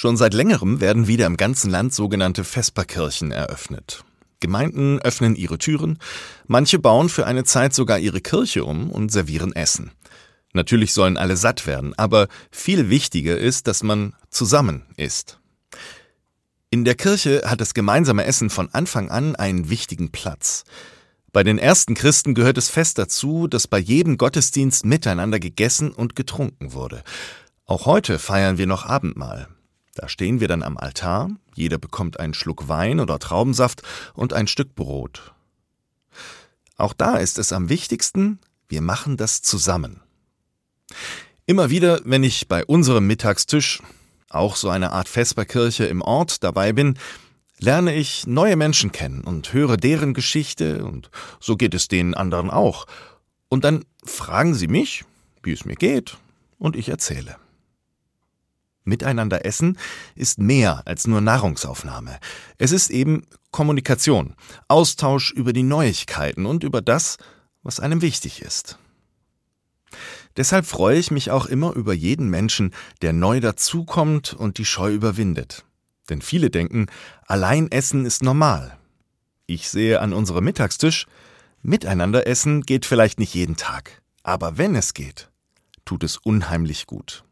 Schon seit längerem werden wieder im ganzen Land sogenannte Vesperkirchen eröffnet. Gemeinden öffnen ihre Türen, manche bauen für eine Zeit sogar ihre Kirche um und servieren Essen. Natürlich sollen alle satt werden, aber viel wichtiger ist, dass man zusammen isst. In der Kirche hat das gemeinsame Essen von Anfang an einen wichtigen Platz. Bei den ersten Christen gehört es fest dazu, dass bei jedem Gottesdienst miteinander gegessen und getrunken wurde. Auch heute feiern wir noch Abendmahl. Da stehen wir dann am Altar, jeder bekommt einen Schluck Wein oder Traubensaft und ein Stück Brot. Auch da ist es am wichtigsten, wir machen das zusammen. Immer wieder, wenn ich bei unserem Mittagstisch auch so eine Art Vesperkirche im Ort dabei bin, lerne ich neue Menschen kennen und höre deren Geschichte und so geht es den anderen auch. Und dann fragen sie mich, wie es mir geht, und ich erzähle. Miteinander essen ist mehr als nur Nahrungsaufnahme. Es ist eben Kommunikation, Austausch über die Neuigkeiten und über das, was einem wichtig ist. Deshalb freue ich mich auch immer über jeden Menschen, der neu dazukommt und die Scheu überwindet. Denn viele denken, allein essen ist normal. Ich sehe an unserem Mittagstisch, miteinander essen geht vielleicht nicht jeden Tag, aber wenn es geht, tut es unheimlich gut.